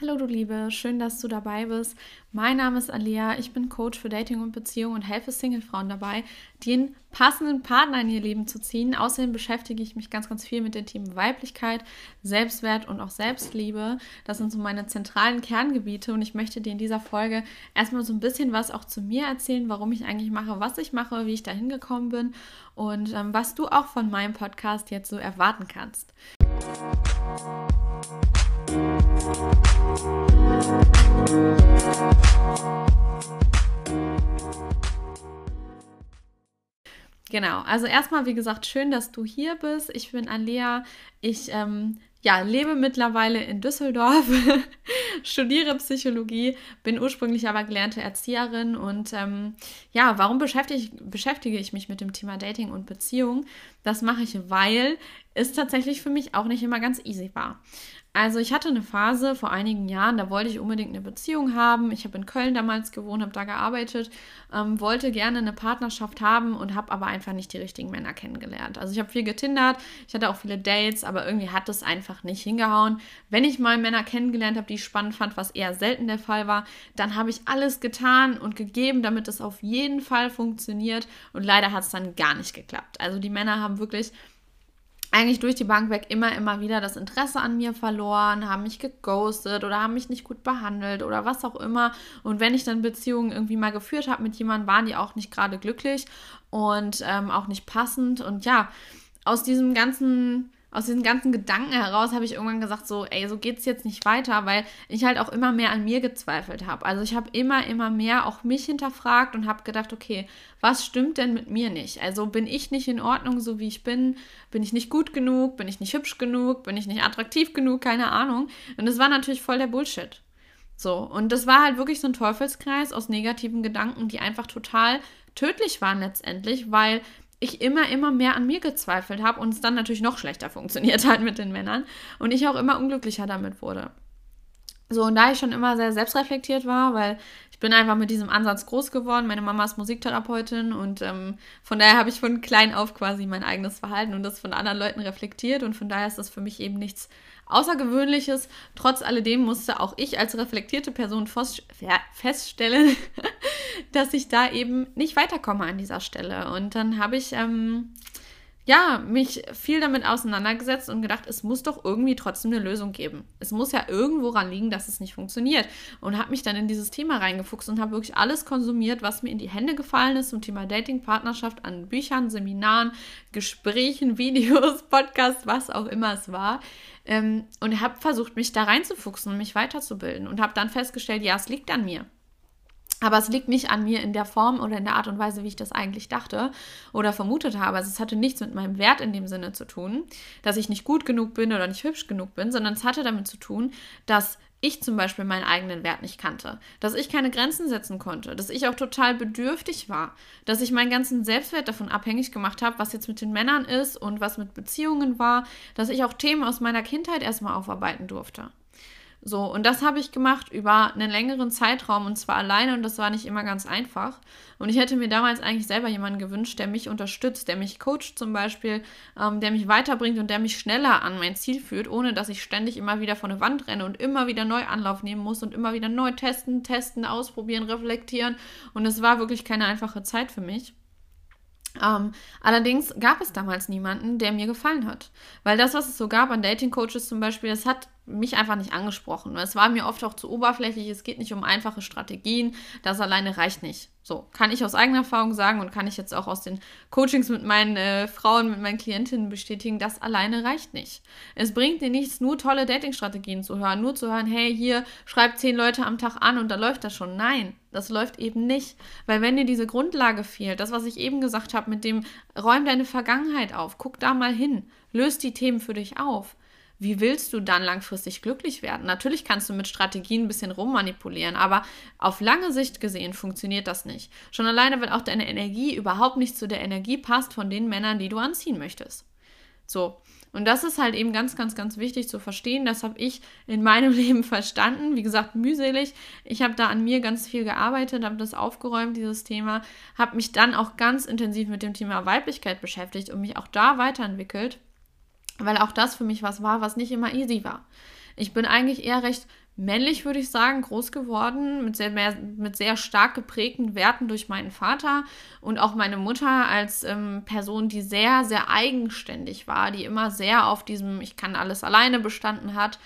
Hallo du Liebe, schön, dass du dabei bist. Mein Name ist Alia, ich bin Coach für Dating und Beziehung und helfe Singlefrauen dabei, den passenden Partner in ihr Leben zu ziehen. Außerdem beschäftige ich mich ganz, ganz viel mit den Themen Weiblichkeit, Selbstwert und auch Selbstliebe. Das sind so meine zentralen Kerngebiete und ich möchte dir in dieser Folge erstmal so ein bisschen was auch zu mir erzählen, warum ich eigentlich mache, was ich mache, wie ich da hingekommen bin und ähm, was du auch von meinem Podcast jetzt so erwarten kannst. Genau, also erstmal, wie gesagt, schön, dass du hier bist. Ich bin Alea. Ich ähm, ja, lebe mittlerweile in Düsseldorf, studiere Psychologie, bin ursprünglich aber gelernte Erzieherin und ähm, ja, warum beschäftige, beschäftige ich mich mit dem Thema Dating und Beziehung? Das mache ich, weil es tatsächlich für mich auch nicht immer ganz easy war. Also ich hatte eine Phase vor einigen Jahren, da wollte ich unbedingt eine Beziehung haben. Ich habe in Köln damals gewohnt, habe da gearbeitet, ähm, wollte gerne eine Partnerschaft haben und habe aber einfach nicht die richtigen Männer kennengelernt. Also ich habe viel getindert, ich hatte auch viele Dates, aber irgendwie hat es einfach nicht hingehauen. Wenn ich mal Männer kennengelernt habe, die ich spannend fand, was eher selten der Fall war, dann habe ich alles getan und gegeben, damit es auf jeden Fall funktioniert. Und leider hat es dann gar nicht geklappt. Also die Männer haben wirklich eigentlich durch die Bank weg immer, immer wieder das Interesse an mir verloren, haben mich geghostet oder haben mich nicht gut behandelt oder was auch immer. Und wenn ich dann Beziehungen irgendwie mal geführt habe mit jemandem, waren die auch nicht gerade glücklich und ähm, auch nicht passend. Und ja, aus diesem ganzen aus diesen ganzen Gedanken heraus habe ich irgendwann gesagt, so, ey, so geht es jetzt nicht weiter, weil ich halt auch immer mehr an mir gezweifelt habe. Also ich habe immer, immer mehr auch mich hinterfragt und habe gedacht, okay, was stimmt denn mit mir nicht? Also bin ich nicht in Ordnung, so wie ich bin? Bin ich nicht gut genug? Bin ich nicht hübsch genug? Bin ich nicht attraktiv genug? Keine Ahnung. Und das war natürlich voll der Bullshit. So, und das war halt wirklich so ein Teufelskreis aus negativen Gedanken, die einfach total tödlich waren letztendlich, weil ich immer, immer mehr an mir gezweifelt habe und es dann natürlich noch schlechter funktioniert hat mit den Männern und ich auch immer unglücklicher damit wurde. So, und da ich schon immer sehr selbstreflektiert war, weil ich bin einfach mit diesem Ansatz groß geworden. Meine Mama ist Musiktherapeutin und ähm, von daher habe ich von klein auf quasi mein eigenes Verhalten und das von anderen Leuten reflektiert und von daher ist das für mich eben nichts Außergewöhnliches. Trotz alledem musste auch ich als reflektierte Person feststellen, dass ich da eben nicht weiterkomme an dieser Stelle. Und dann habe ich ähm, ja, mich viel damit auseinandergesetzt und gedacht, es muss doch irgendwie trotzdem eine Lösung geben. Es muss ja irgendwo ran liegen, dass es nicht funktioniert. Und habe mich dann in dieses Thema reingefuchst und habe wirklich alles konsumiert, was mir in die Hände gefallen ist zum Thema Dating, Partnerschaft, an Büchern, Seminaren, Gesprächen, Videos, Podcasts, was auch immer es war. Ähm, und habe versucht, mich da reinzufuchsen und mich weiterzubilden. Und habe dann festgestellt, ja, es liegt an mir. Aber es liegt nicht an mir in der Form oder in der Art und Weise, wie ich das eigentlich dachte oder vermutet habe. Also es hatte nichts mit meinem Wert in dem Sinne zu tun, dass ich nicht gut genug bin oder nicht hübsch genug bin, sondern es hatte damit zu tun, dass ich zum Beispiel meinen eigenen Wert nicht kannte, dass ich keine Grenzen setzen konnte, dass ich auch total bedürftig war, dass ich meinen ganzen Selbstwert davon abhängig gemacht habe, was jetzt mit den Männern ist und was mit Beziehungen war, dass ich auch Themen aus meiner Kindheit erstmal aufarbeiten durfte. So, und das habe ich gemacht über einen längeren Zeitraum und zwar alleine und das war nicht immer ganz einfach. Und ich hätte mir damals eigentlich selber jemanden gewünscht, der mich unterstützt, der mich coacht zum Beispiel, ähm, der mich weiterbringt und der mich schneller an mein Ziel führt, ohne dass ich ständig immer wieder vor eine Wand renne und immer wieder neu Anlauf nehmen muss und immer wieder neu testen, testen, ausprobieren, reflektieren. Und es war wirklich keine einfache Zeit für mich. Ähm, allerdings gab es damals niemanden, der mir gefallen hat. Weil das, was es so gab an Dating-Coaches zum Beispiel, das hat mich einfach nicht angesprochen. Es war mir oft auch zu oberflächlich, es geht nicht um einfache Strategien, das alleine reicht nicht. So, kann ich aus eigener Erfahrung sagen und kann ich jetzt auch aus den Coachings mit meinen äh, Frauen, mit meinen Klientinnen bestätigen, das alleine reicht nicht. Es bringt dir nichts, nur tolle Dating-Strategien zu hören, nur zu hören, hey, hier, schreib zehn Leute am Tag an und da läuft das schon. Nein, das läuft eben nicht. Weil wenn dir diese Grundlage fehlt, das, was ich eben gesagt habe, mit dem räum deine Vergangenheit auf, guck da mal hin, löst die Themen für dich auf wie willst du dann langfristig glücklich werden? Natürlich kannst du mit Strategien ein bisschen rummanipulieren, aber auf lange Sicht gesehen funktioniert das nicht. Schon alleine, weil auch deine Energie überhaupt nicht zu der Energie passt von den Männern, die du anziehen möchtest. So. Und das ist halt eben ganz, ganz, ganz wichtig zu verstehen. Das habe ich in meinem Leben verstanden. Wie gesagt, mühselig. Ich habe da an mir ganz viel gearbeitet, habe das aufgeräumt, dieses Thema. Habe mich dann auch ganz intensiv mit dem Thema Weiblichkeit beschäftigt und mich auch da weiterentwickelt weil auch das für mich was war, was nicht immer easy war. Ich bin eigentlich eher recht männlich, würde ich sagen, groß geworden, mit sehr, mehr, mit sehr stark geprägten Werten durch meinen Vater und auch meine Mutter als ähm, Person, die sehr, sehr eigenständig war, die immer sehr auf diesem Ich kann alles alleine bestanden hat.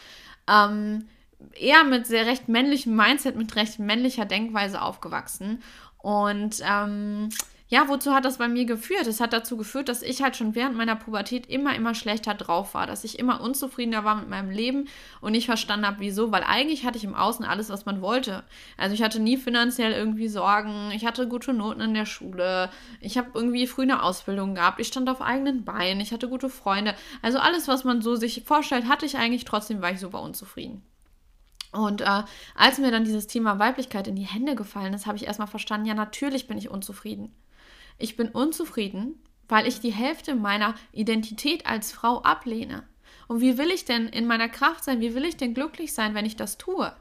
Ähm, eher mit sehr recht männlichem Mindset, mit recht männlicher Denkweise aufgewachsen. Und ähm, ja, wozu hat das bei mir geführt? Es hat dazu geführt, dass ich halt schon während meiner Pubertät immer, immer schlechter drauf war, dass ich immer unzufriedener war mit meinem Leben und nicht verstanden habe, wieso, weil eigentlich hatte ich im Außen alles, was man wollte. Also ich hatte nie finanziell irgendwie Sorgen, ich hatte gute Noten in der Schule, ich habe irgendwie früh eine Ausbildung gehabt, ich stand auf eigenen Beinen, ich hatte gute Freunde. Also alles, was man so sich vorstellt, hatte ich eigentlich, trotzdem war ich super unzufrieden. Und äh, als mir dann dieses Thema Weiblichkeit in die Hände gefallen ist, habe ich erstmal verstanden, ja, natürlich bin ich unzufrieden. Ich bin unzufrieden, weil ich die Hälfte meiner Identität als Frau ablehne. Und wie will ich denn in meiner Kraft sein? Wie will ich denn glücklich sein, wenn ich das tue?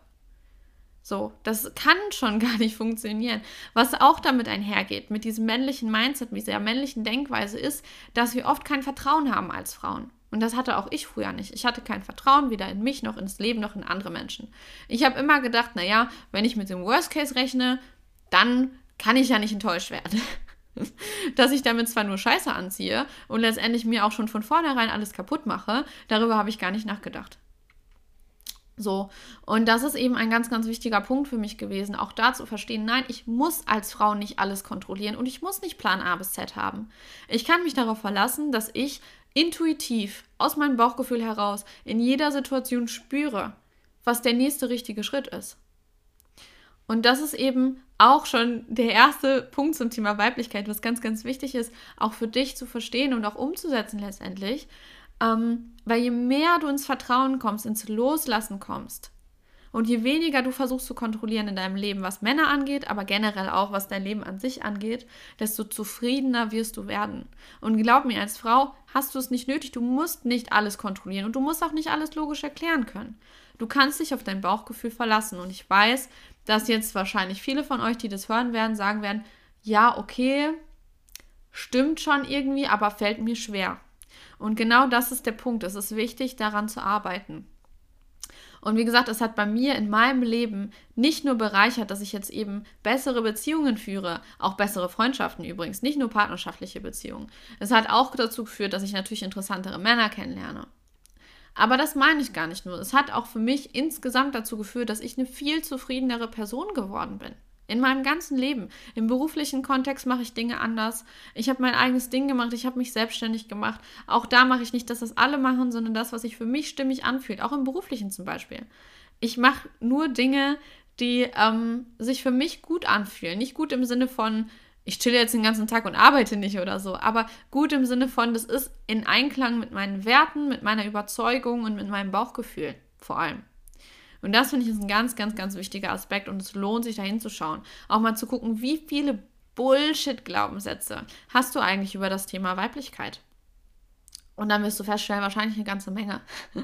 So, das kann schon gar nicht funktionieren. Was auch damit einhergeht, mit diesem männlichen Mindset, mit dieser männlichen Denkweise, ist, dass wir oft kein Vertrauen haben als Frauen. Und das hatte auch ich früher nicht. Ich hatte kein Vertrauen weder in mich noch ins Leben noch in andere Menschen. Ich habe immer gedacht, naja, wenn ich mit dem Worst Case rechne, dann kann ich ja nicht enttäuscht werden. dass ich damit zwar nur Scheiße anziehe und letztendlich mir auch schon von vornherein alles kaputt mache, darüber habe ich gar nicht nachgedacht. So, und das ist eben ein ganz, ganz wichtiger Punkt für mich gewesen, auch da zu verstehen, nein, ich muss als Frau nicht alles kontrollieren und ich muss nicht Plan A bis Z haben. Ich kann mich darauf verlassen, dass ich intuitiv aus meinem Bauchgefühl heraus in jeder Situation spüre, was der nächste richtige Schritt ist. Und das ist eben auch schon der erste Punkt zum Thema Weiblichkeit, was ganz, ganz wichtig ist, auch für dich zu verstehen und auch umzusetzen letztendlich. Ähm, weil je mehr du ins Vertrauen kommst, ins Loslassen kommst und je weniger du versuchst zu kontrollieren in deinem Leben, was Männer angeht, aber generell auch was dein Leben an sich angeht, desto zufriedener wirst du werden. Und glaub mir, als Frau hast du es nicht nötig, du musst nicht alles kontrollieren und du musst auch nicht alles logisch erklären können. Du kannst dich auf dein Bauchgefühl verlassen und ich weiß, dass jetzt wahrscheinlich viele von euch, die das hören werden, sagen werden, ja, okay, stimmt schon irgendwie, aber fällt mir schwer. Und genau das ist der Punkt. Es ist wichtig, daran zu arbeiten. Und wie gesagt, es hat bei mir in meinem Leben nicht nur bereichert, dass ich jetzt eben bessere Beziehungen führe, auch bessere Freundschaften übrigens, nicht nur partnerschaftliche Beziehungen. Es hat auch dazu geführt, dass ich natürlich interessantere Männer kennenlerne. Aber das meine ich gar nicht nur. Es hat auch für mich insgesamt dazu geführt, dass ich eine viel zufriedenere Person geworden bin. In meinem ganzen Leben. Im beruflichen Kontext mache ich Dinge anders. Ich habe mein eigenes Ding gemacht. Ich habe mich selbstständig gemacht. Auch da mache ich nicht, dass das alle machen, sondern das, was sich für mich stimmig anfühlt. Auch im beruflichen zum Beispiel. Ich mache nur Dinge, die ähm, sich für mich gut anfühlen. Nicht gut im Sinne von, ich chille jetzt den ganzen Tag und arbeite nicht oder so, aber gut im Sinne von, das ist in Einklang mit meinen Werten, mit meiner Überzeugung und mit meinem Bauchgefühl vor allem. Und das finde ich ist ein ganz, ganz, ganz wichtiger Aspekt und es lohnt sich da hinzuschauen. Auch mal zu gucken, wie viele Bullshit-Glaubenssätze hast du eigentlich über das Thema Weiblichkeit? Und dann wirst du feststellen, wahrscheinlich eine ganze Menge.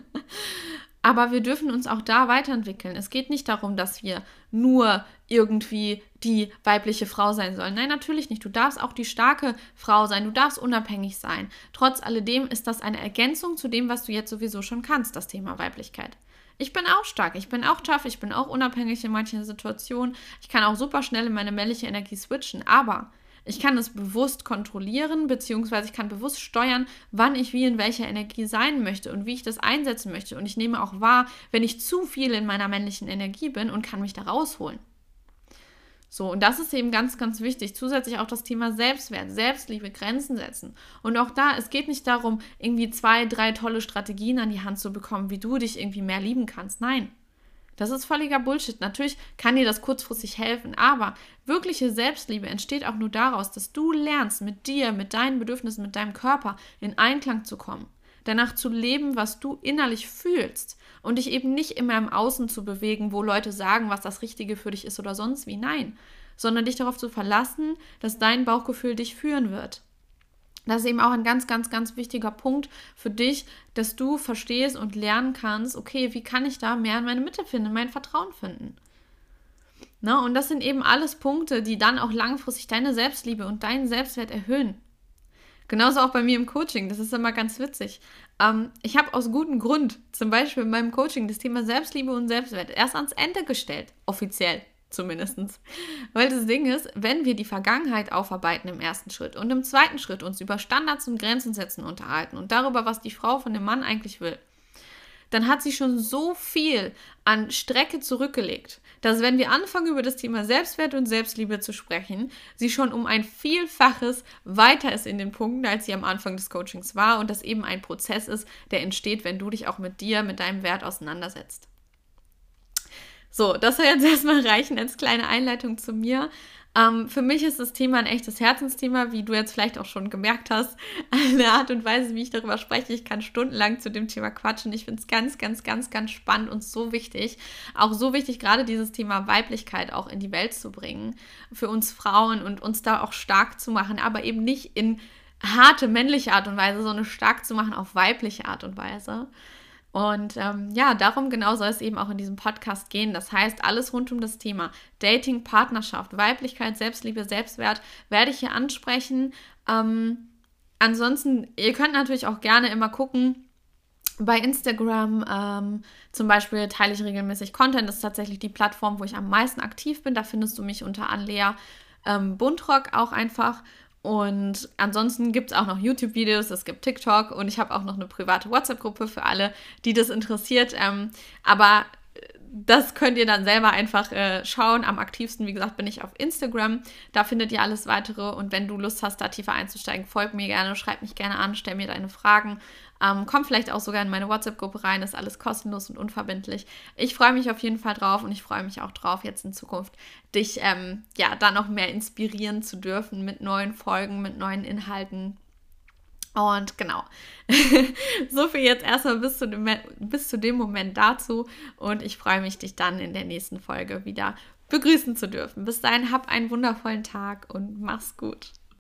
Aber wir dürfen uns auch da weiterentwickeln. Es geht nicht darum, dass wir nur irgendwie die weibliche Frau sein sollen. Nein, natürlich nicht. Du darfst auch die starke Frau sein. Du darfst unabhängig sein. Trotz alledem ist das eine Ergänzung zu dem, was du jetzt sowieso schon kannst, das Thema Weiblichkeit. Ich bin auch stark, ich bin auch tough, ich bin auch unabhängig in manchen Situationen. Ich kann auch super schnell in meine männliche Energie switchen. Aber ich kann es bewusst kontrollieren, beziehungsweise ich kann bewusst steuern, wann ich wie in welcher Energie sein möchte und wie ich das einsetzen möchte. Und ich nehme auch wahr, wenn ich zu viel in meiner männlichen Energie bin und kann mich da rausholen. So, und das ist eben ganz, ganz wichtig. Zusätzlich auch das Thema Selbstwert, Selbstliebe, Grenzen setzen. Und auch da, es geht nicht darum, irgendwie zwei, drei tolle Strategien an die Hand zu bekommen, wie du dich irgendwie mehr lieben kannst. Nein, das ist völliger Bullshit. Natürlich kann dir das kurzfristig helfen, aber wirkliche Selbstliebe entsteht auch nur daraus, dass du lernst, mit dir, mit deinen Bedürfnissen, mit deinem Körper in Einklang zu kommen. Danach zu leben, was du innerlich fühlst und dich eben nicht immer im Außen zu bewegen, wo Leute sagen, was das Richtige für dich ist oder sonst wie. Nein, sondern dich darauf zu verlassen, dass dein Bauchgefühl dich führen wird. Das ist eben auch ein ganz, ganz, ganz wichtiger Punkt für dich, dass du verstehst und lernen kannst, okay, wie kann ich da mehr in meine Mitte finden, mein Vertrauen finden. Na, und das sind eben alles Punkte, die dann auch langfristig deine Selbstliebe und deinen Selbstwert erhöhen. Genauso auch bei mir im Coaching, das ist immer ganz witzig. Ähm, ich habe aus gutem Grund, zum Beispiel in meinem Coaching, das Thema Selbstliebe und Selbstwert erst ans Ende gestellt, offiziell zumindest. Weil das Ding ist, wenn wir die Vergangenheit aufarbeiten im ersten Schritt und im zweiten Schritt uns über Standards und Grenzen setzen unterhalten und darüber, was die Frau von dem Mann eigentlich will, dann hat sie schon so viel an Strecke zurückgelegt, dass wenn wir anfangen über das Thema Selbstwert und Selbstliebe zu sprechen, sie schon um ein Vielfaches weiter ist in den Punkten, als sie am Anfang des Coachings war und das eben ein Prozess ist, der entsteht, wenn du dich auch mit dir, mit deinem Wert auseinandersetzt. So, das soll jetzt erstmal reichen als kleine Einleitung zu mir. Ähm, für mich ist das Thema ein echtes Herzensthema, wie du jetzt vielleicht auch schon gemerkt hast. Eine Art und Weise, wie ich darüber spreche. Ich kann stundenlang zu dem Thema quatschen. Ich finde es ganz, ganz, ganz, ganz spannend und so wichtig. Auch so wichtig, gerade dieses Thema Weiblichkeit auch in die Welt zu bringen. Für uns Frauen und uns da auch stark zu machen, aber eben nicht in harte männliche Art und Weise, sondern stark zu machen auf weibliche Art und Weise. Und ähm, ja, darum genau soll es eben auch in diesem Podcast gehen. Das heißt, alles rund um das Thema Dating, Partnerschaft, Weiblichkeit, Selbstliebe, Selbstwert werde ich hier ansprechen. Ähm, ansonsten, ihr könnt natürlich auch gerne immer gucken, bei Instagram ähm, zum Beispiel teile ich regelmäßig Content. Das ist tatsächlich die Plattform, wo ich am meisten aktiv bin. Da findest du mich unter Anlea ähm, Buntrock auch einfach. Und ansonsten gibt es auch noch YouTube-Videos, es gibt TikTok und ich habe auch noch eine private WhatsApp-Gruppe für alle, die das interessiert. Ähm, aber äh, das könnt ihr dann selber einfach äh, schauen. Am aktivsten, wie gesagt, bin ich auf Instagram. Da findet ihr alles weitere. Und wenn du Lust hast, da tiefer einzusteigen, folg mir gerne, schreib mich gerne an, stell mir deine Fragen. Ähm, komm vielleicht auch sogar in meine WhatsApp-Gruppe rein, ist alles kostenlos und unverbindlich. Ich freue mich auf jeden Fall drauf und ich freue mich auch drauf, jetzt in Zukunft dich ähm, ja da noch mehr inspirieren zu dürfen mit neuen Folgen, mit neuen Inhalten. Und genau, so viel jetzt erstmal bis zu, dem, bis zu dem Moment dazu. Und ich freue mich, dich dann in der nächsten Folge wieder begrüßen zu dürfen. Bis dahin, hab einen wundervollen Tag und mach's gut.